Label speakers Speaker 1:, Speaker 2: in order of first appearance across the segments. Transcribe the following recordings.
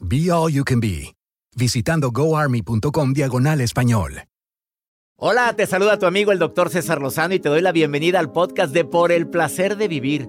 Speaker 1: Be All You Can Be, visitando goarmy.com diagonal español.
Speaker 2: Hola, te saluda tu amigo el doctor César Lozano y te doy la bienvenida al podcast de Por el Placer de Vivir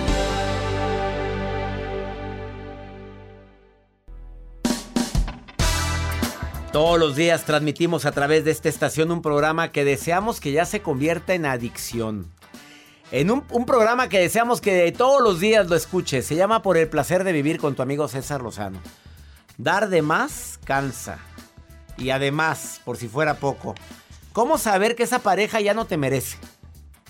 Speaker 2: Todos los días transmitimos a través de esta estación un programa que deseamos que ya se convierta en adicción. En un, programa que deseamos que todos los días lo escuches. Se llama Por el placer de vivir con tu amigo César Lozano. Dar de más cansa. Y además, por si fuera poco, ¿cómo saber que esa pareja ya no te merece?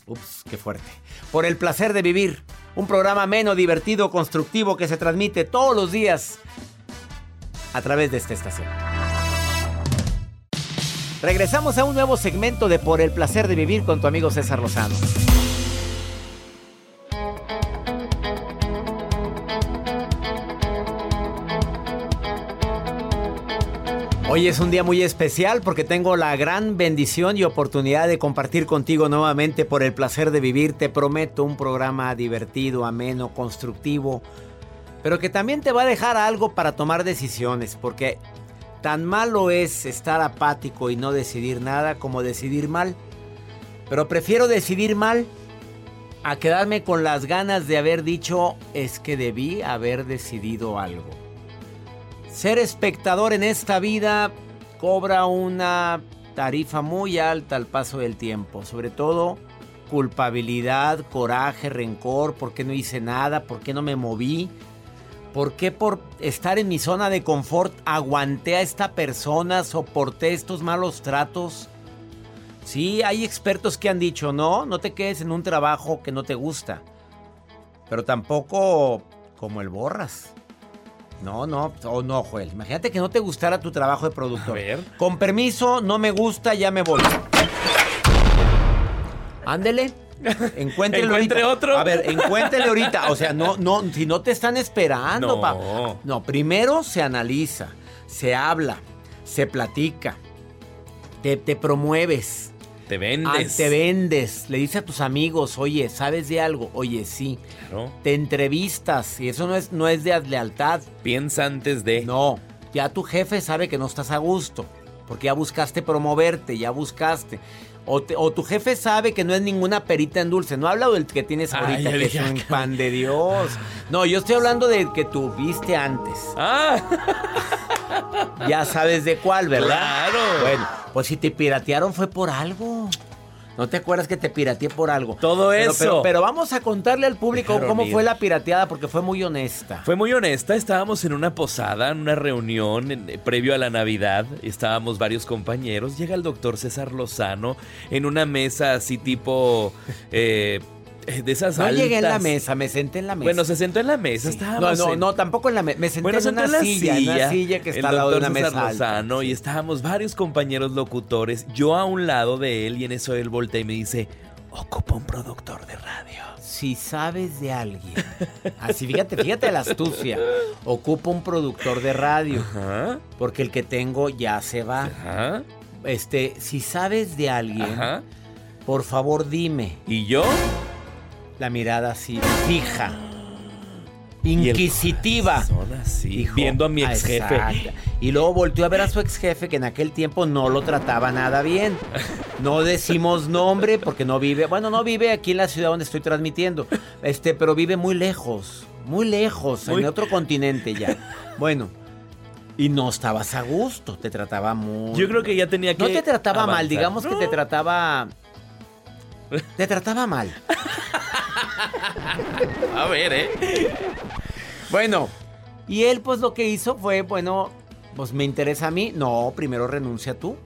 Speaker 2: Ups, qué fuerte. Por el placer de vivir. Un programa menos divertido, constructivo que se transmite todos los días a través de esta estación. Regresamos a un nuevo segmento de Por el placer de vivir con tu amigo César Lozano. Hoy es un día muy especial porque tengo la gran bendición y oportunidad de compartir contigo nuevamente por el placer de vivir. Te prometo un programa divertido, ameno, constructivo, pero que también te va a dejar algo para tomar decisiones, porque Tan malo es estar apático y no decidir nada como decidir mal. Pero prefiero decidir mal a quedarme con las ganas de haber dicho es que debí haber decidido algo. Ser espectador en esta vida cobra una tarifa muy alta al paso del tiempo, sobre todo culpabilidad, coraje, rencor, ¿por qué no hice nada? ¿Por qué no me moví? ¿Por qué por estar en mi zona de confort aguanté a esta persona, soporté estos malos tratos? Sí, hay expertos que han dicho, no, no te quedes en un trabajo que no te gusta. Pero tampoco como el borras. No, no, oh, no, Joel. Imagínate que no te gustara tu trabajo de productor. A ver. Con permiso, no me gusta, ya me voy. Ándele. Encuéntrele
Speaker 3: Encuentre otro.
Speaker 2: A ver, encuéntrele ahorita. O sea, no, no, si no te están esperando,
Speaker 3: no.
Speaker 2: No, primero se analiza, se habla, se platica, te, te promueves.
Speaker 3: Te vendes.
Speaker 2: te vendes. Le dices a tus amigos, oye, ¿sabes de algo? Oye, sí.
Speaker 3: Claro.
Speaker 2: Te entrevistas. Y eso no es, no es de lealtad.
Speaker 3: Piensa antes de.
Speaker 2: No. Ya tu jefe sabe que no estás a gusto. Porque ya buscaste promoverte, ya buscaste. O, tu jefe sabe que no es ninguna perita en dulce. No habla del que tienes ahorita, que es un pan de Dios. No, yo estoy hablando de que tuviste antes.
Speaker 3: Ah.
Speaker 2: Ya sabes de cuál, ¿verdad?
Speaker 3: Claro.
Speaker 2: Bueno, pues si te piratearon fue por algo. ¿No te acuerdas que te pirateé por algo?
Speaker 3: Todo eso.
Speaker 2: Pero, vamos a contarle al público cómo fue la pirateada porque fue muy honesta.
Speaker 3: Fue muy honesta. Estábamos en una posada, en una reunión eh, previo a la Navidad. Estábamos varios compañeros. Llega el doctor César Lozano en una mesa así tipo... Eh, eh, de esas
Speaker 2: No llegué en la mesa, me senté en la mesa.
Speaker 3: Bueno, se sentó en la mesa, estábamos
Speaker 2: No, no, no, tampoco en la mesa, me senté en, una silla, en una silla que está al lado de una mesa
Speaker 3: Y estábamos varios compañeros locutores, yo a un lado de él y en eso él voltea y me dice, ocupa un productor de radio.
Speaker 2: Si sabes de alguien, así fíjate, fíjate la astucia, ocupa un productor de radio, porque el que tengo ya se va. Ajá. Este, si sabes de alguien, por favor dime.
Speaker 3: ¿Y yo?
Speaker 2: La mirada así, fija. Inquisitiva.
Speaker 3: así,
Speaker 2: Dijo,
Speaker 3: viendo a mi
Speaker 2: "Ah,
Speaker 3: ex jefe.
Speaker 2: exacto". Y luego volteó a ver a su ex jefe que en aquel tiempo no lo trataba nada bien. No decimos nombre porque no vive, bueno, no vive aquí en la ciudad donde estoy transmitiendo, este, pero vive muy lejos, muy lejos,
Speaker 3: Muy-
Speaker 2: en otro continente ya. Bueno, y no estabas a gusto, te trataba muy...
Speaker 3: Yo creo que ya tenía que.
Speaker 2: No te trataba mal, digamos que te trataba... Te trataba mal.
Speaker 3: A ver, ¿eh?
Speaker 2: Bueno, y él pues lo que hizo fue, bueno, pues me interesa a mí. No, primero renuncia tú.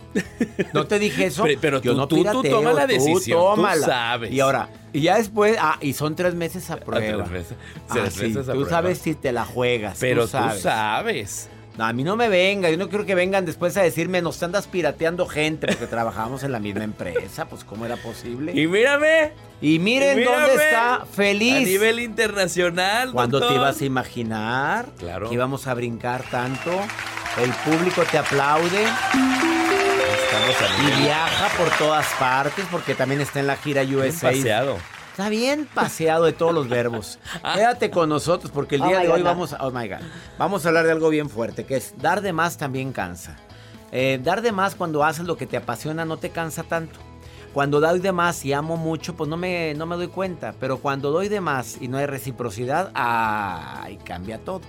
Speaker 2: No te dije eso.
Speaker 3: Pero- pero
Speaker 2: Yo
Speaker 3: tú-
Speaker 2: no
Speaker 3: tú- tú toma la
Speaker 2: tú
Speaker 3: decisión, tú
Speaker 2: tómala.
Speaker 3: sabes.
Speaker 2: Y ahora, y ya después, ah, y son tres meses a prueba.
Speaker 3: tres meses-
Speaker 2: Ah,
Speaker 3: tres
Speaker 2: sí,
Speaker 3: meses a
Speaker 2: tú
Speaker 3: prueba.
Speaker 2: sabes si te la juegas.
Speaker 3: Pero
Speaker 2: tú sabes.
Speaker 3: tú sabes.
Speaker 2: No, a mí no me venga, yo no quiero que vengan después a decirme, nos andas pirateando gente porque trabajamos en la misma empresa, pues ¿cómo era posible?
Speaker 3: Y mírame.
Speaker 2: Y miren
Speaker 3: mírame,
Speaker 2: dónde está feliz.
Speaker 3: A nivel internacional.
Speaker 2: ¿Cuándo te ibas a imaginar
Speaker 3: Claro.
Speaker 2: que íbamos a brincar tanto? El público te aplaude
Speaker 3: Estamos
Speaker 2: y viaja por todas partes porque también está en la gira
Speaker 3: bien
Speaker 2: USA.
Speaker 3: paseado.
Speaker 2: Está bien paseado de todos los verbos. Quédate con nosotros porque el
Speaker 4: Oh
Speaker 2: día de hoy vamos a, oh my God, vamos a hablar de algo bien fuerte, que es dar de más también cansa. Eh, dar de más cuando haces lo que te apasiona no te cansa tanto. Cuando doy de más y amo mucho, pues no me, no me doy cuenta. Pero cuando doy de más y no hay reciprocidad, ¡ay! Cambia todo.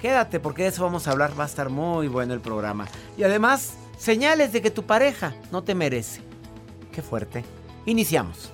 Speaker 2: Quédate porque de eso vamos a hablar. Va a estar muy bueno el programa. Y además, señales de que tu pareja no te merece. Qué fuerte. Iniciamos.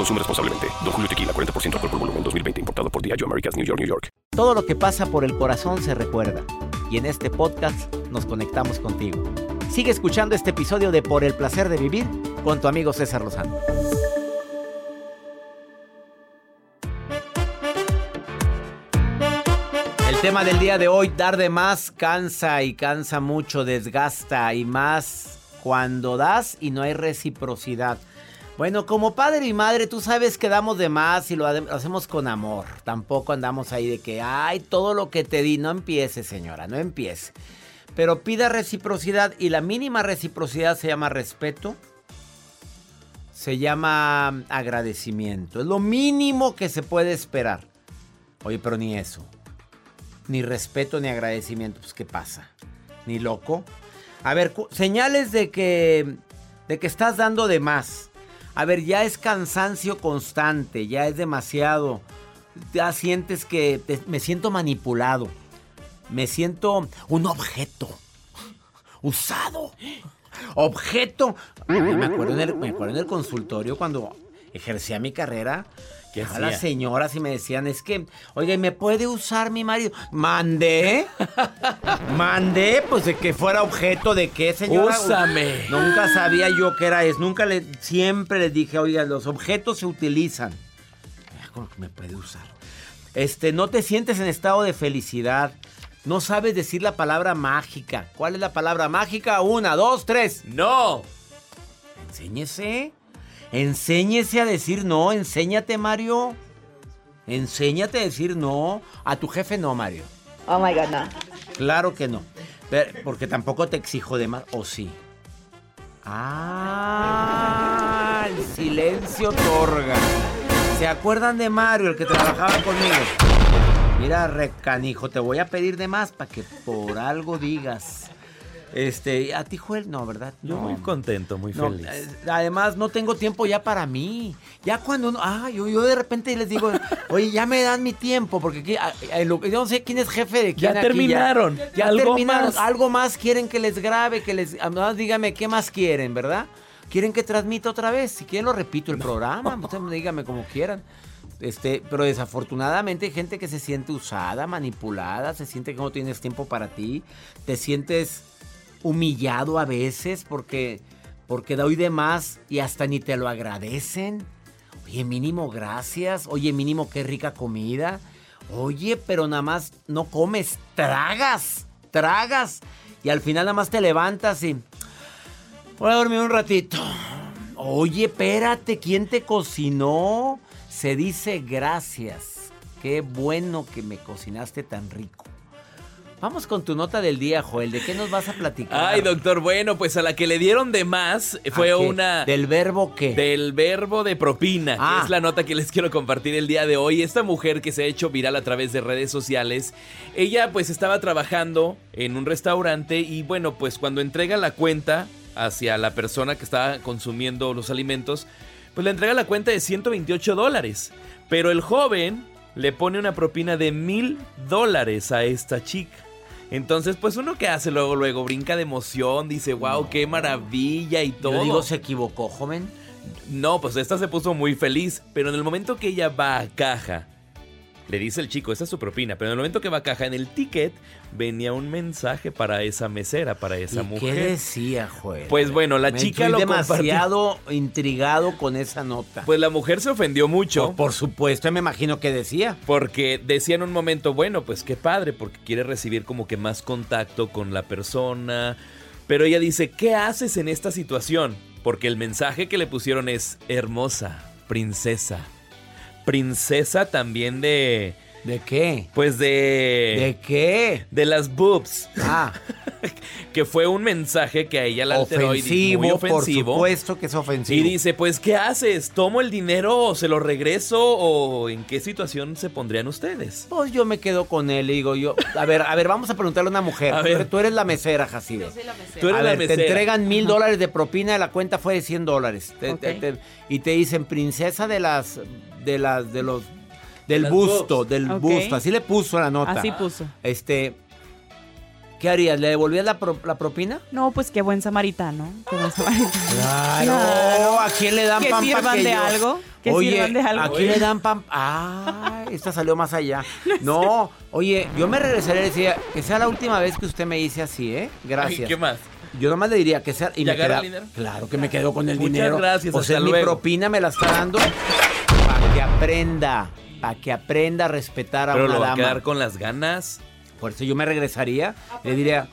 Speaker 5: Consume responsablemente. Don Julio Tequila, 40% alcohol por volumen, 2020. Importado por Diageo Americas, New York, New York.
Speaker 2: Todo lo que pasa por el corazón se recuerda. Y en este podcast nos conectamos contigo. Sigue escuchando este episodio de Por el placer de vivir con tu amigo César Lozano. El tema del día de hoy, dar de más, cansa y cansa mucho, desgasta y más cuando das y no hay reciprocidad. Bueno, como padre y madre, tú sabes que damos de más y lo, hacemos con amor. Tampoco andamos ahí de que, ay, todo lo que te di. No empiece, señora, no empiece. Pero pida reciprocidad y la mínima reciprocidad se llama respeto. Se llama agradecimiento. Es lo mínimo que se puede esperar. Oye, pero ni eso. Ni respeto ni agradecimiento. Pues, ¿qué pasa? Ni loco. A ver, señales de que, de que estás dando de más. A ver, ya es cansancio constante, ya es demasiado. Ya sientes que me siento manipulado. Me siento un objeto. Usado. Objeto. Me acuerdo en el consultorio cuando ejercía mi carrera.
Speaker 3: ¿Qué
Speaker 2: a las señoras y me decían, es que, oiga, ¿y me puede usar mi marido? Mandé. Mandé, pues de que fuera objeto de qué, señora.
Speaker 3: Úsame.
Speaker 2: Nunca sabía yo qué era eso. Nunca le, siempre les dije, oiga, los objetos se utilizan. ¿Cómo que me puede usar? Este, no te sientes en estado de felicidad. No sabes decir la palabra mágica. ¿Cuál es la palabra mágica? Una, dos, tres.
Speaker 3: ¡No!
Speaker 2: Enséñese. Enséñese a decir no. Enséñate, Mario. Enséñate a decir no. A tu jefe no, Mario.
Speaker 4: Oh my God, no.
Speaker 2: Claro que no. Pero- porque tampoco te exijo de más. ¿O sí? Ah, el silencio otorga. ¿Se acuerdan de Mario, el que trabajaba conmigo? Mira, recanijo, te voy a pedir de más para que por algo digas. Este, a ti, Joel, no, ¿verdad?
Speaker 3: Yo
Speaker 2: No.
Speaker 3: muy contento, muy
Speaker 2: No,
Speaker 3: feliz.
Speaker 2: eh, además, no tengo tiempo ya para mí. Ya cuando uno, ah, yo, yo de repente les digo, oye, ya me dan mi tiempo, porque aquí, ah, yo no sé quién es jefe de quién
Speaker 3: Ya
Speaker 2: aquí,
Speaker 3: terminaron.
Speaker 2: Ya,
Speaker 3: Algo
Speaker 2: terminaron.
Speaker 3: más.
Speaker 2: Algo más quieren que les grabe, que les, además dígame qué más quieren, ¿verdad? Quieren que transmita otra vez. Si quieren lo repito el programa, ustedes díganme como quieran. Este, pero desafortunadamente hay gente que se siente usada, manipulada, se siente que no tienes tiempo para ti, te sientes humillado a veces porque porque doy de más y hasta ni te lo agradecen. Oye, mínimo gracias. Oye, mínimo qué rica comida. Oye, pero nada más no comes, tragas, tragas. Y al final nada más te levantas y voy a dormir un ratito. Oye, espérate, ¿quién te cocinó? Se dice gracias. Qué bueno que me cocinaste tan rico. Vamos con tu nota del día, Joel. ¿De qué nos vas a platicar?
Speaker 3: Ay, doctor, bueno, pues a la que le dieron de más fue una...
Speaker 2: ¿Del verbo qué?
Speaker 3: Del verbo de propina,
Speaker 2: Ah.
Speaker 3: que es la nota que les quiero compartir el día de hoy. Esta mujer que se ha hecho viral a través de redes sociales, ella pues estaba trabajando en un restaurante y bueno, pues cuando entrega la cuenta hacia la persona que estaba consumiendo los alimentos, pues le entrega la cuenta de 128 dólares. Pero el joven le pone una propina de mil dólares a esta chica. Entonces, pues uno que hace luego, luego, brinca de emoción, dice, wow, qué maravilla y todo.
Speaker 2: Yo digo, se equivocó, joven.
Speaker 3: No, pues esta se puso muy feliz, pero en el momento que ella va a caja, le dice el chico, esa es su propina, pero en el momento que va a caja, en el ticket venía un mensaje para esa mesera, para esa
Speaker 2: ¿Y
Speaker 3: mujer.
Speaker 2: ¿Qué decía, Joel?
Speaker 3: Pues bueno, la
Speaker 2: Me
Speaker 3: chica lo compartió.
Speaker 2: demasiado intrigado con esa nota.
Speaker 3: Pues la mujer se ofendió mucho.
Speaker 2: por, por supuesto, me imagino que decía.
Speaker 3: Porque decía en un momento, bueno, pues qué padre, porque quiere recibir como que más contacto con la persona. Pero ella dice, ¿qué haces en esta situación? Porque el mensaje que le pusieron es hermosa, princesa. Princesa también de...
Speaker 2: ¿De qué?
Speaker 3: Pues de...
Speaker 2: ¿De qué?
Speaker 3: de las boobs.
Speaker 2: Ah,
Speaker 3: Que fue un mensaje que a ella la alteró y di-
Speaker 2: ofensivo,
Speaker 3: muy
Speaker 2: por
Speaker 3: ofensivo.
Speaker 2: supuesto que es ofensivo.
Speaker 3: Y dice, pues, ¿qué haces? ¿Tomo el dinero o se lo regreso? ¿O en qué situación se pondrían ustedes?
Speaker 2: Pues yo me quedo con él y digo yo, a ver, a ver, vamos a preguntarle a una mujer.
Speaker 3: A ver.
Speaker 2: Tú eres la mesera, Jacibe.
Speaker 3: Tú eres
Speaker 2: a
Speaker 3: la
Speaker 2: ver,
Speaker 3: mesera.
Speaker 2: te entregan mil dólares de propina, la cuenta fue de 100 dólares. Y te dicen princesa de las, de las, de los, del busto,
Speaker 3: boobs.
Speaker 2: del
Speaker 4: Ok.
Speaker 2: busto. Así le puso la nota.
Speaker 4: Así puso.
Speaker 2: Este, ¿qué harías? ¿Le devolvías la, pro- la propina?
Speaker 4: No, pues qué buen samaritano. Qué buen samaritano.
Speaker 2: Claro. ¿A quién le dan
Speaker 4: Que
Speaker 2: pan
Speaker 4: sirvan
Speaker 2: pa'
Speaker 4: de
Speaker 2: aquello?
Speaker 4: algo, que
Speaker 2: oye,
Speaker 4: sirvan de algo.
Speaker 2: ¿a quién le dan pan? Ah, esta salió más allá. No, oye, yo me regresaría y decía que sea la última vez que usted me dice así, ¿eh? Gracias.
Speaker 3: Ay, ¿Qué más?
Speaker 2: Yo nomás le diría que sea.
Speaker 3: ¿Y
Speaker 2: me
Speaker 3: agarra
Speaker 2: queda-
Speaker 3: el dinero?
Speaker 2: Claro que me quedo con el
Speaker 3: Muchas
Speaker 2: dinero.
Speaker 3: gracias,
Speaker 2: O sea,
Speaker 3: hasta
Speaker 2: mi
Speaker 3: luego.
Speaker 2: propina me la está dando para que aprenda. Para que aprenda a respetar a
Speaker 3: Pero
Speaker 2: una
Speaker 3: lo va a
Speaker 2: dama.
Speaker 3: quedar con las ganas.
Speaker 2: Por eso yo me regresaría, le diría,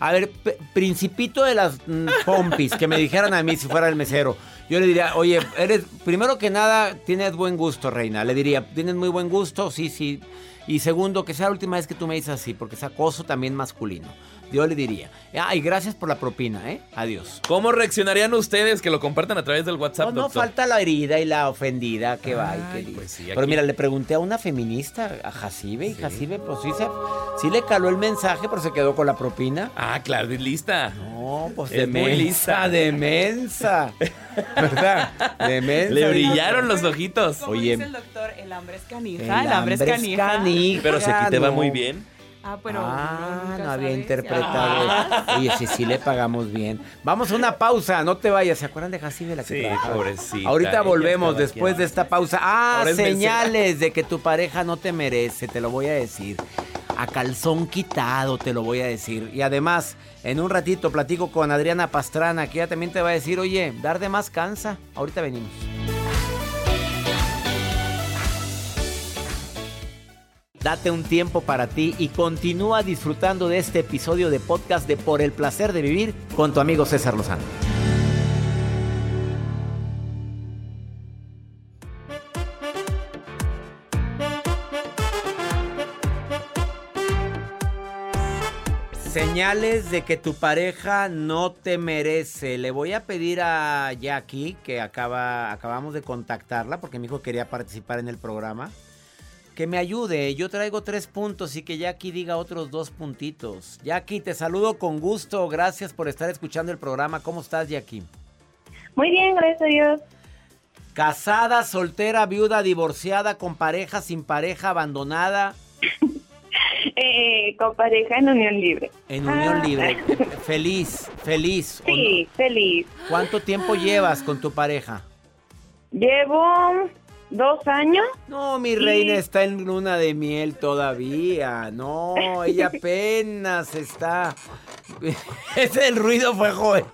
Speaker 2: a ver, p- principito de las mm, pompis, que me dijeran a mí si fuera el mesero. Yo le diría, oye, eres, primero que nada, tienes buen gusto, reina. Le diría, tienes muy buen gusto, sí, sí. Y segundo, que sea la última vez que tú me dices así, porque es acoso también masculino. Yo le diría, ah, y gracias por la propina, ¿eh? Adiós.
Speaker 3: ¿Cómo reaccionarían ustedes que lo compartan a través del WhatsApp,
Speaker 2: No, no
Speaker 3: doctor?
Speaker 2: falta la herida y la ofendida que va y que
Speaker 3: Ay,
Speaker 2: dice.
Speaker 3: pues sí,
Speaker 2: Pero mira, le pregunté a una feminista, a Jacibe, y Jacibe, pues sí, se, sí le caló el mensaje, pero se quedó con la propina.
Speaker 3: Ah, claro, es lista.
Speaker 2: No, pues
Speaker 3: Es
Speaker 2: de
Speaker 3: muy
Speaker 2: mensa,
Speaker 3: lista.
Speaker 2: de mensa. ¿Verdad? De mensa.
Speaker 3: Le brillaron los ojitos.
Speaker 4: Como
Speaker 2: Oye.
Speaker 4: dice el doctor, el hambre es canija.
Speaker 2: El
Speaker 4: El, hambre es canija.
Speaker 2: canija,
Speaker 3: Pero va
Speaker 2: no.
Speaker 3: muy bien.
Speaker 4: Ah, pero.
Speaker 2: ah, no había
Speaker 4: sabes.
Speaker 2: interpretado.
Speaker 4: Ah.
Speaker 2: Oye, sí, sí le pagamos bien. Vamos a una pausa, no te vayas. ¿Se acuerdan de Jacibe la que
Speaker 3: Sí,
Speaker 2: trabajaba?
Speaker 3: pobrecita,
Speaker 2: Ahorita volvemos después de esta pausa. Ah, señales de que tu pareja no te merece, te lo voy a decir. A calzón quitado te lo voy a decir. Y además, en un ratito platico con Adriana Pastrana, que ella también te va a decir, oye, dar de más cansa. Ahorita venimos. Date un tiempo para ti y continúa disfrutando de este episodio de podcast de Por el placer de vivir con tu amigo César Lozano. Señales de que tu pareja no te merece. Le voy a pedir a Jackie, que acaba, acabamos de contactarla porque mi hijo quería participar en el programa, que me ayude. Yo traigo tres puntos y que Jackie diga otros dos puntitos. Jackie, te saludo con gusto. Gracias por estar escuchando el programa. ¿Cómo estás, Jackie?
Speaker 6: Muy bien, gracias a Dios.
Speaker 2: Casada, soltera, viuda, divorciada, con pareja, sin pareja, abandonada,
Speaker 6: Eh, con pareja en unión libre.
Speaker 2: en unión
Speaker 6: Ah.
Speaker 2: libre. Feliz, feliz.
Speaker 6: Sí, feliz.
Speaker 2: ¿Cuánto tiempo llevas con tu pareja?
Speaker 6: Llevo dos años.
Speaker 2: No, mi reina está en luna de miel todavía. No, ella apenas está. Ese del ruido fue Joel.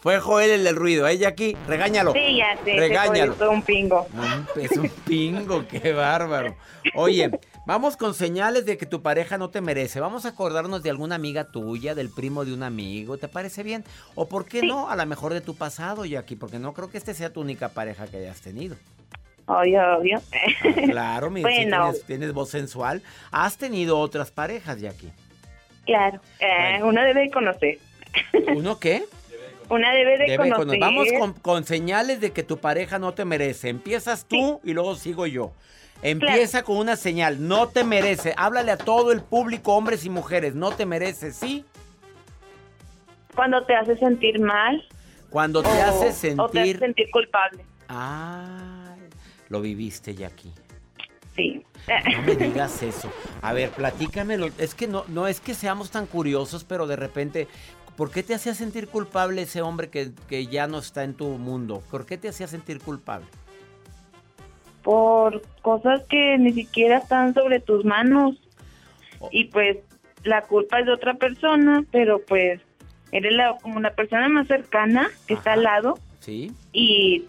Speaker 2: Fue Joel el del ruido. Ella aquí, regáñalo.
Speaker 6: Sí, ya sé.
Speaker 2: Regáñalo.
Speaker 6: Se un pingo.
Speaker 2: No, es un pingo, qué bárbaro. Oye, vamos con señales de que tu pareja no te merece. Vamos a acordarnos de alguna amiga tuya, del primo de un amigo. ¿Te parece bien? O por qué no, a lo mejor de tu pasado, Jackie, porque no creo que este sea tu única pareja que hayas tenido.
Speaker 6: Obvio, obvio.
Speaker 2: Claro, mira,
Speaker 6: Bueno.
Speaker 2: tienes, tienes voz sensual. ¿Has tenido otras parejas, Jackie?
Speaker 6: claro. Eh,
Speaker 2: Bueno.
Speaker 6: Una debe conocer.
Speaker 2: ¿Uno qué?
Speaker 6: Una debe de
Speaker 2: Debe
Speaker 6: conocer.
Speaker 2: Vamos con, con señales de que tu pareja no te merece. Empiezas tú y luego sigo yo. Empieza con una señal, no te merece. Háblale a todo el público, hombres y mujeres, no te merece, ¿sí?
Speaker 6: Cuando te hace sentir mal.
Speaker 2: Cuando te
Speaker 6: o-
Speaker 2: hace
Speaker 6: O te hace
Speaker 2: sentir...
Speaker 6: sentir culpable.
Speaker 2: Ay, lo viviste, Jackie.
Speaker 6: Sí.
Speaker 2: No me digas eso. A ver, platícamelo. Es que no, no es que seamos tan curiosos, pero de repente, ¿por qué te hacía sentir culpable ese hombre que, que ya no está en tu mundo? ¿Por qué te hacía sentir culpable?
Speaker 6: Por cosas que ni siquiera están sobre tus manos.
Speaker 2: Oh.
Speaker 6: Y pues la culpa es de otra persona, pero pues eres la, como la persona más cercana que está al lado
Speaker 2: ¿Sí?
Speaker 6: y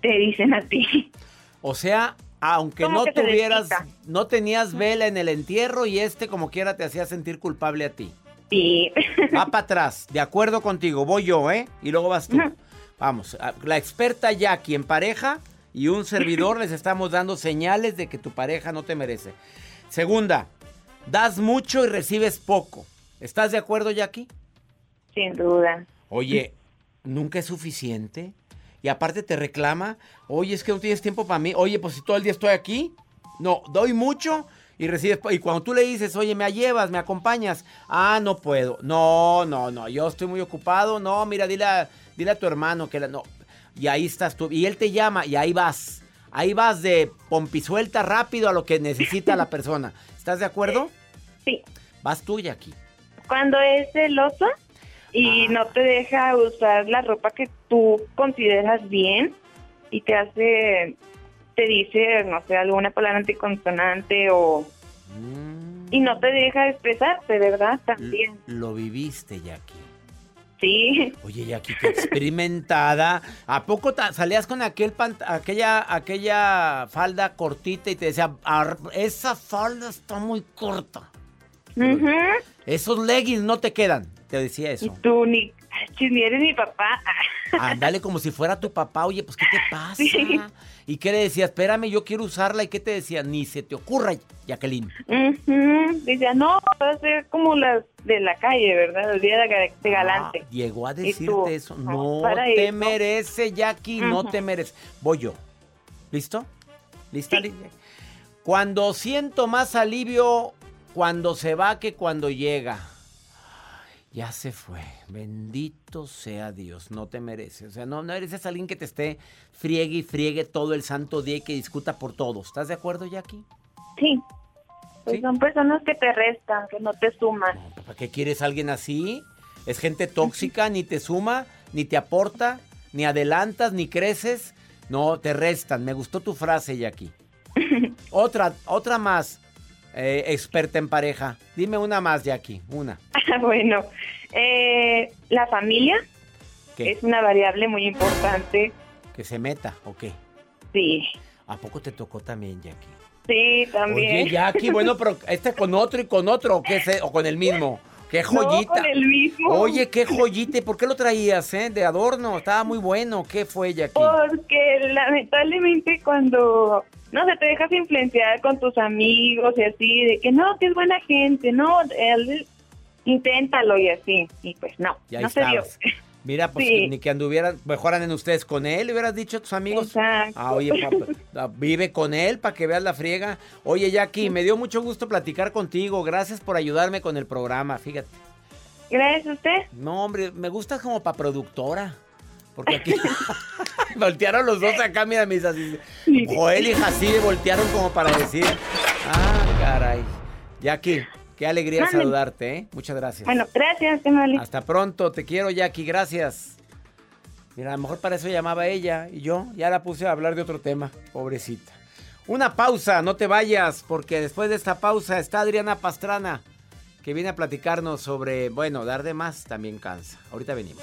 Speaker 6: te dicen a ti.
Speaker 2: O sea, aunque no tuvieras, no tenías vela en el entierro y este como quiera te hacía sentir culpable a ti.
Speaker 6: Sí.
Speaker 2: Va para atrás, de acuerdo contigo, voy yo, ¿eh? Y luego vas tú. Vamos, la experta Jackie en pareja y un servidor les estamos dando señales de que tu pareja no te merece. Segunda, das mucho y recibes poco. ¿Estás de acuerdo, Jackie?
Speaker 6: Sin duda.
Speaker 2: Oye, nunca es suficiente. Y aparte te reclama, oye, es que no tienes tiempo para mí. Oye, pues si todo el día estoy aquí, no, doy mucho y recibes. Y cuando tú le dices, oye, me llevas, me acompañas, ah, no puedo. No, no, no, yo estoy muy ocupado. No, mira, dile a, dile a tu hermano que la, no. Y ahí estás tú. Y él te llama y ahí vas. Ahí vas de pompisuelta rápido a lo que necesita la persona. ¿Estás de acuerdo?
Speaker 6: Sí.
Speaker 2: Vas tú, Jackie.
Speaker 6: Cuando es celoso y
Speaker 2: Ah.
Speaker 6: no te deja usar la ropa que tú consideras bien y te hace, te dice, no sé, alguna palabra anticonsonante o...
Speaker 2: Mm.
Speaker 6: Y no te deja expresarte, ¿verdad? También.
Speaker 2: L- Lo viviste, Jackie.
Speaker 6: Sí.
Speaker 2: Oye, Jackie, qué experimentada. ¿A poco salías con aquel aquella, aquella falda cortita y te decía, "Ar- esa falda está muy corta? Esos leggings no te quedan. Te decía
Speaker 6: Y
Speaker 2: eso.
Speaker 6: tú ni, ni eres mi papá.
Speaker 2: Ándale como si fuera tu papá. Oye, pues, ¿qué te pasa?
Speaker 6: Sí.
Speaker 2: ¿Y qué le decía? Espérame, yo quiero usarla. ¿Y qué te decía? Ni se te ocurra, Jacqueline.
Speaker 6: Decía, no, va a ser como las de la calle, ¿verdad? El día de, ga- de galante.
Speaker 2: Ah, llegó a
Speaker 6: ¿Y
Speaker 2: decirte eso.
Speaker 6: No,
Speaker 2: No te
Speaker 6: eso.
Speaker 2: merece, Jackie, no te merece. Voy yo. ¿Listo? ¿Lista?
Speaker 6: Sí.
Speaker 2: Cuando siento más alivio cuando se va que cuando llega. Ya se fue. Bendito sea Dios. No te merece. O sea, no, no eres alguien que te esté friegue y friegue todo el santo día y que discuta por todo. ¿Estás de acuerdo, Jackie?
Speaker 6: Sí. Pues
Speaker 2: Sí.
Speaker 6: son personas que te restan, que no te suman.
Speaker 2: No, ¿Para qué quieres a alguien así? Es gente tóxica, ni te suma, ni te aporta, ni adelantas, ni creces. No, te restan. Me gustó tu frase, Jackie. otra, otra más, eh, experta en pareja. Dime una más, Jackie, una.
Speaker 6: bueno, eh, la familia
Speaker 2: ¿Qué?
Speaker 6: es una variable muy importante.
Speaker 2: ¿Que se meta o qué?
Speaker 6: Sí,
Speaker 2: ¿A poco te tocó también, Jackie?
Speaker 6: sí, también.
Speaker 2: Oye, Jackie, bueno, pero este con otro y con otro, ¿o, qué se- o con el mismo? ¡Qué
Speaker 6: No,
Speaker 2: joyita!
Speaker 6: con el mismo.
Speaker 2: Oye, qué joyita. ¿Y ¿Por qué lo traías, eh? De adorno. Estaba muy bueno. ¿Qué fue, Jackie?
Speaker 6: Porque lamentablemente cuando no se te dejas influenciar con tus amigos y así, de que no, que es buena gente, no, él, inténtalo y así. Y pues no,
Speaker 2: Y
Speaker 6: no se dio.
Speaker 2: estabas. Mira, pues
Speaker 6: Sí.
Speaker 2: ni que anduvieran, mejor anden ustedes con él, le hubieras dicho a tus amigos.
Speaker 6: Exacto.
Speaker 2: Ah, oye, papá, ah, vive con él para que veas la friega. Oye, Jackie, me dio mucho gusto platicar contigo. Gracias por ayudarme con el programa, fíjate.
Speaker 6: Gracias a usted.
Speaker 2: No, hombre, me gusta como para productora. Porque aquí voltearon los dos acá, mira, mis así. Joel y Jacibe voltearon como para decir. Ah, caray. Jackie, qué alegría saludarte, ¿eh? Muchas gracias.
Speaker 6: Bueno, gracias, Emily.
Speaker 2: Hasta pronto, te quiero, Jackie, gracias. Mira, a lo mejor para eso llamaba ella y yo ya la puse a hablar de otro tema, pobrecita. Una pausa, no te vayas, porque después de esta pausa está Adriana Pastrana, que viene a platicarnos sobre, bueno, dar de más también cansa. Ahorita venimos.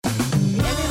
Speaker 5: Yeah.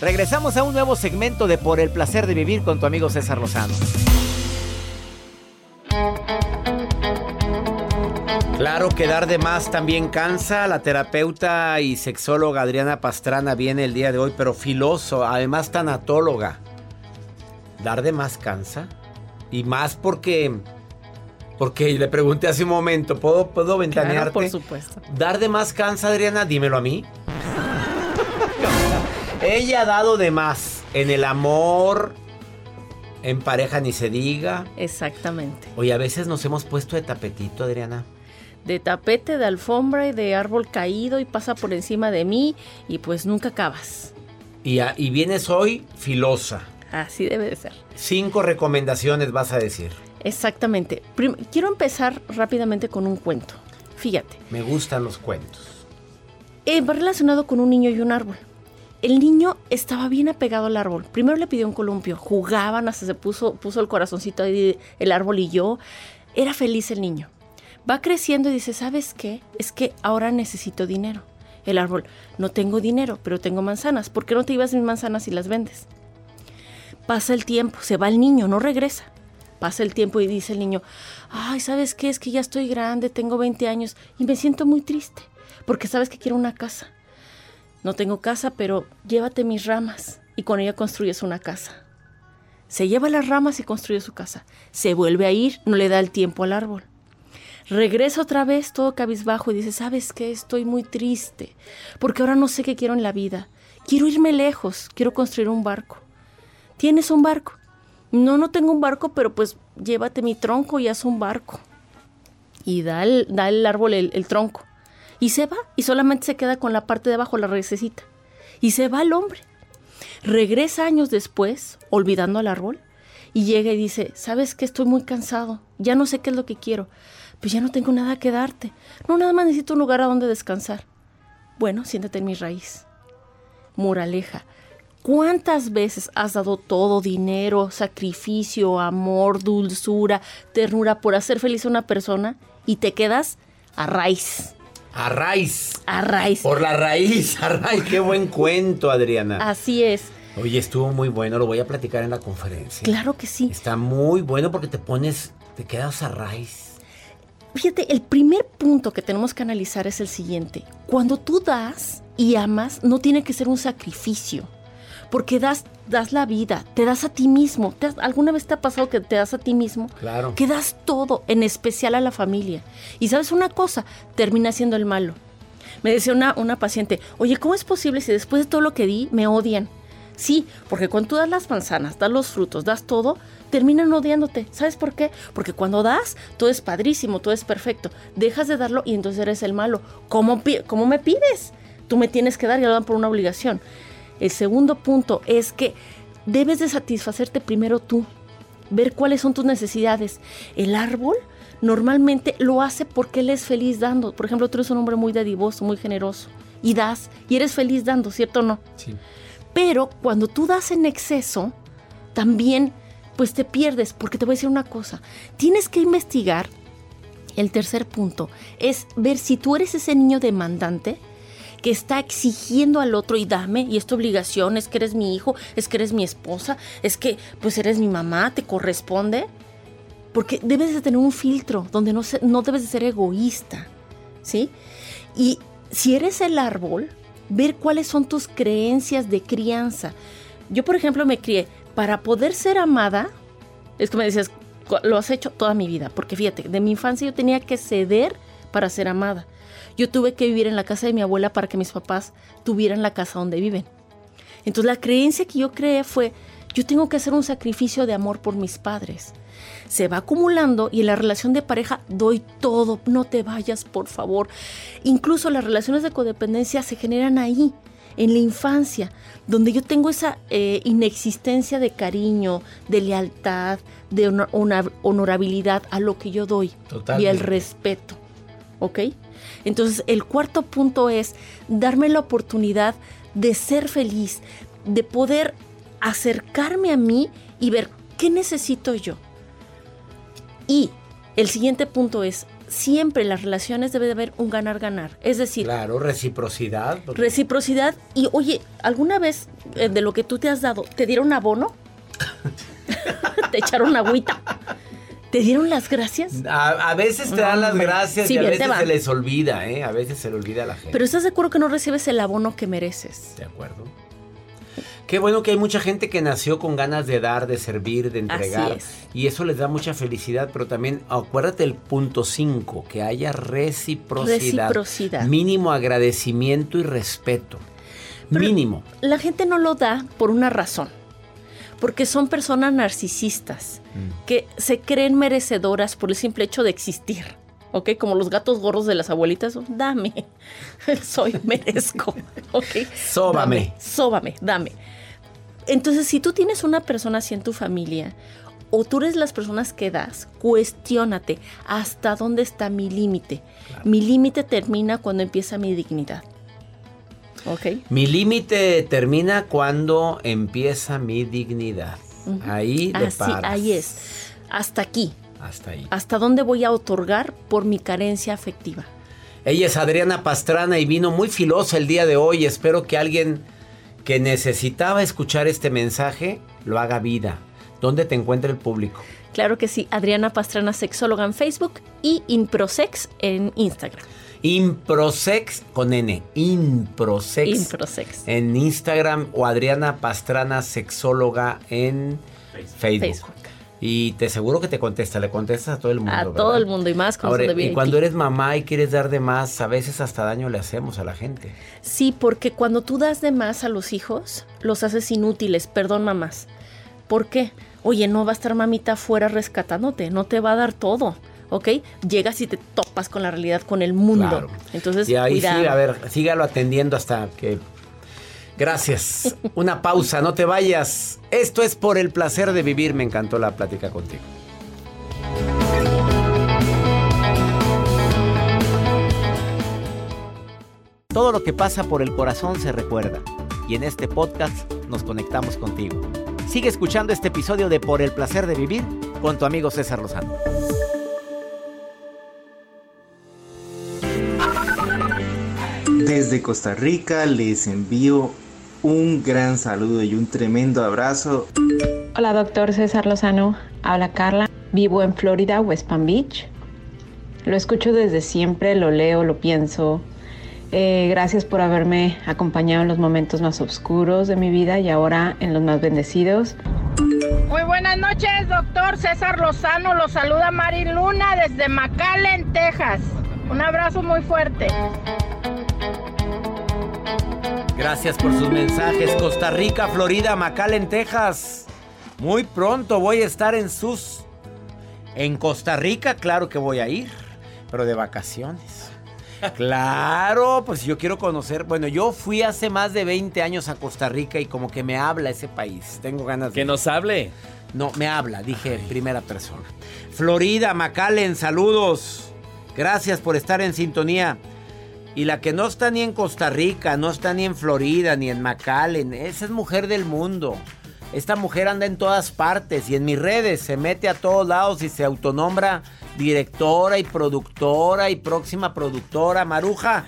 Speaker 2: Regresamos a un nuevo segmento de Por el placer de vivir con tu amigo César Lozano. Claro que dar de más también cansa. La terapeuta y sexóloga Adriana Pastrana viene el día de hoy, pero filoso, además tanatóloga. ¿Dar de más cansa? Y más porque... Porque le pregunté hace un momento, ¿puedo, puedo ventanearte?
Speaker 4: Claro, por supuesto.
Speaker 2: ¿Dar de más cansa, Adriana? Dímelo a mí. Ella ha dado de más en el amor, en pareja ni se diga.
Speaker 7: Exactamente.
Speaker 2: Oye, a veces nos hemos puesto de tapetito, Adriana.
Speaker 7: De tapete, de alfombra y de árbol caído y pasa por encima de mí y pues nunca acabas.
Speaker 2: Y, a- y vienes hoy filosa.
Speaker 7: Así debe de ser.
Speaker 2: Cinco recomendaciones vas a decir.
Speaker 7: Exactamente. Prim- quiero empezar rápidamente con un cuento. Fíjate,
Speaker 2: Me gustan los cuentos.
Speaker 7: eh, va relacionado con un niño y un árbol. El niño estaba bien apegado al árbol. Primero le pidió un columpio, jugaban, hasta se puso, puso el corazoncito ahí, el árbol y yo. Era feliz el niño. Va creciendo y dice, ¿sabes qué? Es que ahora necesito dinero. El árbol, no tengo dinero, pero tengo manzanas. ¿Por qué no te llevas mis manzanas y las vendes? Pasa el tiempo, se va el niño, no regresa. Pasa el tiempo y dice el niño, ay, ¿sabes qué? Es que ya estoy grande, tengo 20 años y me siento muy triste, porque sabes que quiero una casa. No tengo casa, pero llévate mis ramas y con ella construyes una casa. Se lleva las ramas y construye su casa. Se vuelve a ir, no le da el tiempo al árbol. Regresa otra vez todo cabizbajo y dice, ¿sabes qué? Estoy muy triste, porque ahora no sé qué quiero en la vida. Quiero irme lejos, quiero construir un barco. ¿Tienes un barco? No, no tengo un barco, pero pues llévate mi tronco y haz un barco. Y da el, da el árbol el, el tronco. Y se va, y solamente se queda con la parte de abajo, la raicecita. Y se va el hombre. Regresa años después, olvidando al árbol, y llega y dice, ¿sabes qué? Estoy muy cansado, ya no sé qué es lo que quiero, pues ya no tengo nada que darte. No, nada más necesito un lugar a donde descansar. Bueno, siéntate en mi raíz. Moraleja, ¿cuántas veces has dado todo, dinero, sacrificio, amor, dulzura, ternura por hacer feliz a una persona y te quedas a raíz?
Speaker 2: A raíz.
Speaker 7: A raíz.
Speaker 2: Por la raíz, a raíz. Qué buen cuento, Adriana.
Speaker 7: Así es.
Speaker 2: Oye, estuvo muy bueno, lo voy a platicar en la conferencia.
Speaker 7: Claro que sí.
Speaker 2: Está muy bueno porque te pones, te quedas a raíz.
Speaker 7: Fíjate, el primer punto que tenemos que analizar es el siguiente. Cuando tú das y amas, no tiene que ser un sacrificio. Porque das, das la vida, te das a ti mismo. ¿Te has- ¿Alguna vez te ha pasado que te das a ti mismo?
Speaker 2: Claro.
Speaker 7: Que das todo, en especial a la familia. Y sabes una cosa, termina siendo el malo. Me decía una, una paciente, oye, ¿cómo es posible si después de todo lo que di me odian? Sí, porque cuando tú das las manzanas, das los frutos, das todo, terminan odiándote. ¿Sabes por qué? Porque cuando das, todo es padrísimo, todo es perfecto. Dejas de darlo y entonces eres el malo. ¿Cómo, cómo me pides? Tú me tienes que dar y lo dan por una obligación. El segundo punto es que debes de satisfacerte primero tú, ver cuáles son tus necesidades. El árbol normalmente lo hace porque él es feliz dando. Por ejemplo, tú eres un hombre muy dadivoso, muy generoso y das y eres feliz dando, ¿cierto o no?
Speaker 2: Sí.
Speaker 7: Pero cuando tú das en exceso, también pues te pierdes, porque te voy a decir una cosa, tienes que investigar, el tercer punto, es ver si tú eres ese niño demandante que está exigiendo al otro y dame, y es tu obligación, es que eres mi hijo, es que eres mi esposa, es que pues eres mi mamá, te corresponde. Porque debes de tener un filtro donde no, se- no debes de ser egoísta, ¿sí? Y si eres el árbol, ver cuáles son tus creencias de crianza. Yo, por ejemplo, me crié para poder ser amada. Es que me decías, "Cu- lo has hecho toda mi vida. Porque fíjate, de mi infancia yo tenía que ceder para ser amada. Yo tuve que vivir en la casa de mi abuela para que mis papás tuvieran la casa donde viven. Entonces la creencia que yo creé fue, yo tengo que hacer un sacrificio de amor por mis padres. Se va acumulando y en la relación de pareja doy todo, no te vayas, por favor. Incluso las relaciones de codependencia se generan ahí, en la infancia, donde yo tengo esa eh, inexistencia de cariño, de lealtad, de honor- honor- honorabilidad a lo que yo doy y el respeto. ¿Ok? Entonces, el cuarto punto es darme la oportunidad de ser feliz, de poder acercarme a mí y ver qué necesito yo. Y el siguiente punto es, siempre en las relaciones debe de haber un ganar-ganar. Es decir,
Speaker 2: Claro, reciprocidad. porque-
Speaker 7: reciprocidad y, oye, ¿alguna vez eh, de lo que tú te has dado, te dieron abono? ¿Te echaron agüita? ¿Te dieron las gracias?
Speaker 2: A, a veces te dan las
Speaker 7: Hombre,
Speaker 2: gracias
Speaker 7: sí,
Speaker 2: y a veces se les olvida, ¿eh? A veces se le olvida a la gente.
Speaker 7: Pero ¿estás de acuerdo que no recibes el abono que mereces?
Speaker 2: De acuerdo. Qué bueno que hay mucha gente que nació con ganas de dar, de servir, de entregar.
Speaker 7: es.
Speaker 2: Y eso les da mucha felicidad, pero también acuérdate el punto 5, que haya reciprocidad.
Speaker 7: Reciprocidad.
Speaker 2: Mínimo agradecimiento y respeto. Mínimo.
Speaker 7: La gente no lo da por una razón. Porque son personas narcisistas
Speaker 2: Mm.
Speaker 7: que se creen merecedoras por el simple hecho de existir. ¿Ok? Como los gatos gordos de las abuelitas. Dame. Soy, merezco. ¿Ok?
Speaker 2: Sóbame.
Speaker 7: Dame, sóbame, dame. Entonces, si tú tienes una persona así en tu familia, o tú eres las personas que das, cuestiónate hasta dónde está mi límite. Mi límite termina cuando empieza mi dignidad. ¿Ok?
Speaker 2: Mi límite termina cuando empieza mi dignidad. Ahí
Speaker 7: Así,
Speaker 2: paras.
Speaker 7: ahí es. Hasta aquí.
Speaker 2: Hasta ahí.
Speaker 7: ¿Hasta dónde voy a otorgar por mi carencia afectiva?
Speaker 2: Ella es Adriana Pastrana y vino muy filosa el día de hoy. Espero que alguien que necesitaba escuchar este mensaje lo haga vida. ¿Dónde te encuentra el público?
Speaker 7: Claro que sí, Adriana Pastrana, sexóloga en Facebook y Improsex en Instagram.
Speaker 2: Improsex con N. Improsex.
Speaker 7: Improsex.
Speaker 2: En Instagram o Adriana Pastrana Sexóloga en Facebook.
Speaker 7: Facebook.
Speaker 2: Y te aseguro que te contesta, le contestas a todo el mundo.
Speaker 7: A
Speaker 2: ¿verdad?
Speaker 7: todo el mundo y más con
Speaker 2: Ahora, y cuando eres mamá y quieres dar de más, a veces hasta daño le hacemos a la gente.
Speaker 7: Sí, porque cuando tú das de más a los hijos, los haces inútiles, perdón mamás. ¿Por qué? Oye, no va a estar mamita afuera rescatándote, no te va a dar todo, ¿ok? Llegas y te topas con la realidad, con el mundo.
Speaker 2: Claro.
Speaker 7: Entonces,
Speaker 2: Y ahí
Speaker 7: cuidado.
Speaker 2: sí, a ver, sígalo atendiendo hasta que... Gracias. Una pausa, no te vayas. Esto es por el placer de vivir. Me encantó la plática contigo. Todo lo que pasa por el corazón se recuerda. Y en este podcast nos conectamos contigo. Sigue escuchando este episodio de Por el placer de vivir con tu amigo César Lozano.
Speaker 8: Desde Costa Rica les envío un gran saludo y un tremendo abrazo.
Speaker 9: Hola, doctor César Lozano. Habla Carla. Vivo en Florida, West Palm Beach. Lo escucho desde siempre, lo leo, lo pienso. Eh, gracias por haberme acompañado en los momentos más oscuros de mi vida y ahora en los más bendecidos.
Speaker 10: Muy buenas noches, doctor César Lozano. Lo saluda Mari Luna desde McAllen, Texas. Un abrazo muy fuerte.
Speaker 2: Gracias por sus mensajes. Costa Rica, Florida, McAllen, Texas. Muy pronto voy a estar en sus... En Costa Rica, claro que voy a ir, pero de vacaciones. Claro, pues yo quiero conocer. Bueno, yo fui hace más de 20 años a Costa Rica y como que me habla ese país. Tengo ganas de.
Speaker 3: Que nos hable.
Speaker 2: No, me habla, dije en primera persona. Florida, McAllen, saludos. Gracias por estar en sintonía. Y la que no está ni en Costa Rica, no está ni en Florida, ni en McAllen, esa es mujer del mundo. Esta mujer anda en todas partes y en mis redes se mete a todos lados y se autonombra directora y productora y próxima productora. Maruja,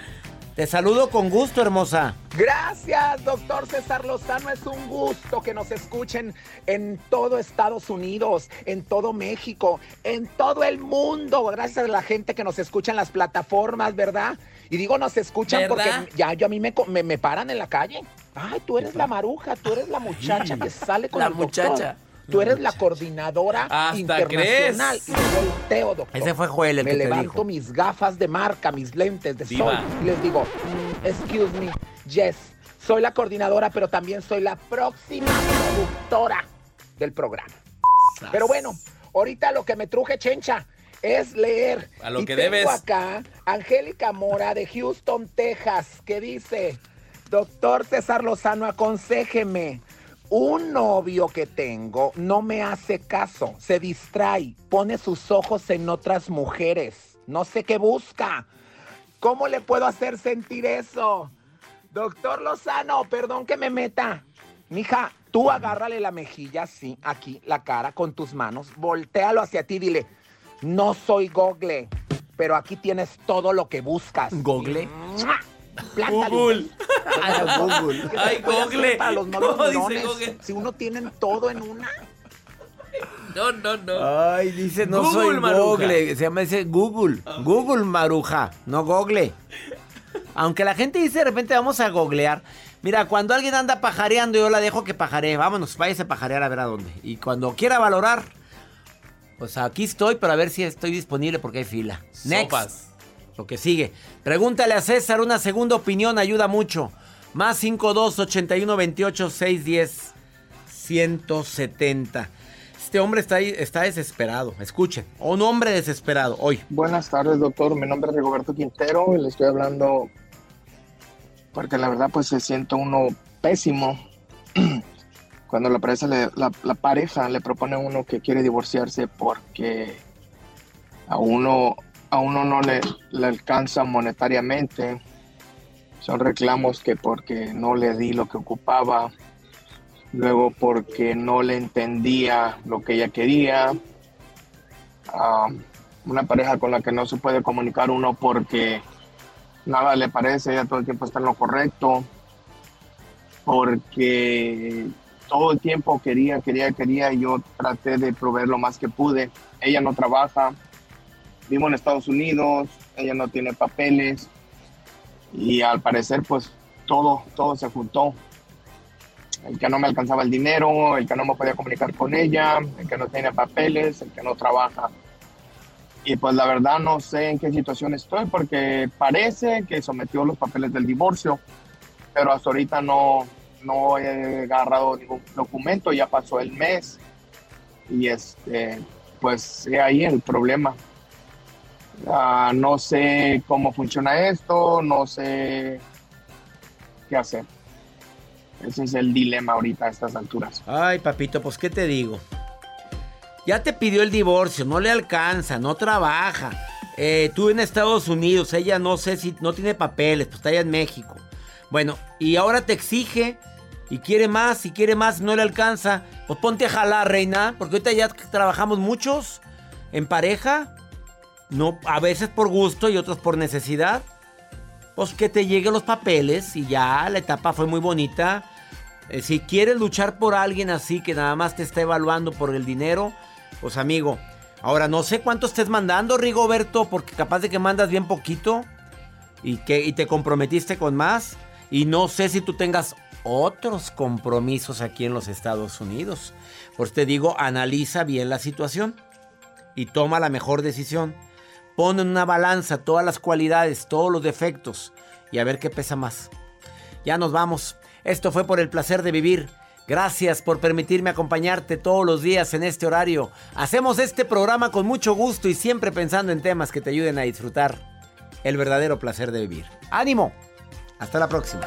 Speaker 2: te saludo con gusto, hermosa.
Speaker 11: Gracias, doctor César Lozano. Es un gusto que nos escuchen en todo Estados Unidos, en todo México, en todo el mundo. Gracias a la gente que nos escucha en las plataformas, ¿verdad? Y digo, nos escuchan
Speaker 3: ¿Verdad?
Speaker 11: porque ya yo a mí me, me, me paran en la calle. Ay, tú eres la maruja, tú eres la muchacha que sale con
Speaker 3: La
Speaker 11: el doctor.
Speaker 3: muchacha.
Speaker 11: Tú eres la coordinadora
Speaker 3: Hasta
Speaker 11: internacional.
Speaker 3: crees.
Speaker 11: Y yo volteo, doctor.
Speaker 2: Ese fue Joel el
Speaker 11: me
Speaker 2: que te
Speaker 11: levanto
Speaker 2: dijo.
Speaker 11: mis gafas de marca, mis lentes de
Speaker 3: Diva.
Speaker 11: sol y les digo, "Mm, excuse me, yes, soy la coordinadora, pero también soy la próxima productora del programa. Pero bueno, ahorita lo que me truje, chencha, es leer.
Speaker 3: A lo
Speaker 11: Y
Speaker 3: que
Speaker 11: tengo
Speaker 3: debes.
Speaker 11: acá Angélica Mora de Houston, Texas, que dice, doctor César Lozano, aconséjeme. Un novio que tengo no me hace caso, se distrae, pone sus ojos en otras mujeres, no sé qué busca. ¿Cómo le puedo hacer sentir eso? Doctor Lozano, perdón que me meta. Mija, tú agárrale la mejilla, sí, aquí, la cara, con tus manos, voltealo hacia ti, dile, no soy Google, pero aquí tienes todo lo que buscas.
Speaker 2: ¿Google?
Speaker 3: Google.
Speaker 11: Ay,
Speaker 2: Google.
Speaker 11: ¿Qué se
Speaker 3: Ay, Google.
Speaker 11: Para los
Speaker 3: ¿Cómo dice? Google?
Speaker 11: Si uno tiene todo en una.
Speaker 3: No, no, no.
Speaker 2: Ay, dice, no
Speaker 3: Google,
Speaker 2: soy
Speaker 3: Maruja.
Speaker 2: Google. Se llama dice Google. Google, Maruja, no Google. Aunque la gente dice de repente vamos a googlear. Mira, cuando alguien anda pajareando, yo la dejo que pajaree. Vámonos, váyase a pajarear a ver a dónde. Y cuando quiera valorar, pues aquí estoy, pero a ver si estoy disponible porque hay fila. Next.
Speaker 3: Sopas.
Speaker 2: Lo que sigue. Pregúntale a César una segunda opinión, ayuda mucho. Más 52 81 28 610 170. Este hombre está, ahí- está desesperado. Escuchen. Un hombre desesperado hoy.
Speaker 12: Buenas tardes, doctor. Mi nombre es Rigoberto Quintero y le estoy hablando porque la verdad pues se siente uno pésimo cuando la pareja, le, la, la pareja le propone a uno que quiere divorciarse porque a uno, a uno no le, alcanza monetariamente. Son reclamos que porque no le di lo que ocupaba, luego porque no le entendía lo que ella quería. Una pareja con la que no se puede comunicar uno porque nada le parece, ella todo el tiempo está en lo correcto, porque todo el tiempo quería, quería, quería, y yo traté de proveer lo más que pude. Ella no trabaja, vivo en Estados Unidos, ella no tiene papeles, y al parecer pues todo, todo se juntó. El que no me alcanzaba el dinero, el que no me podía comunicar con ella, el que no tiene papeles, el que no trabaja. Y pues la verdad no sé en qué situación estoy porque parece que sometió los papeles del divorcio, pero hasta ahorita no, no he agarrado ningún documento, ya pasó el mes y este, pues he ahí el problema. Ah, no sé cómo funciona esto, no sé qué hacer. Ese es el dilema ahorita a estas alturas.
Speaker 2: Ay, papito, pues ¿qué te digo? Ya te pidió el divorcio, no le alcanza, no trabaja. Eh, tú en Estados Unidos, ella no sé si no tiene papeles, pues está allá en México. Bueno, y ahora te exige y quiere más, y quiere más, no le alcanza. Pues ponte a jalar, reina, porque ahorita ya trabajamos muchos en pareja. No, a veces por gusto y otros por necesidad. Pues que te lleguen los papeles y ya, la etapa fue muy bonita. Eh, si quieres luchar por alguien así que nada más te está evaluando por el dinero, pues amigo. Ahora no sé cuánto estés mandando, Rigoberto, porque capaz de que mandas bien poquito y que y te comprometiste con más. Y no sé si tú tengas otros compromisos aquí en los Estados Unidos. Pues te digo, analiza bien la situación y toma la mejor decisión. Pon en una balanza todas las cualidades, todos los defectos y a ver qué pesa más. Ya nos vamos. Esto fue por el placer de vivir. Gracias por permitirme acompañarte todos los días en este horario. Hacemos este programa con mucho gusto y siempre pensando en temas que te ayuden a disfrutar el verdadero placer de vivir. ¡Ánimo! Hasta la próxima.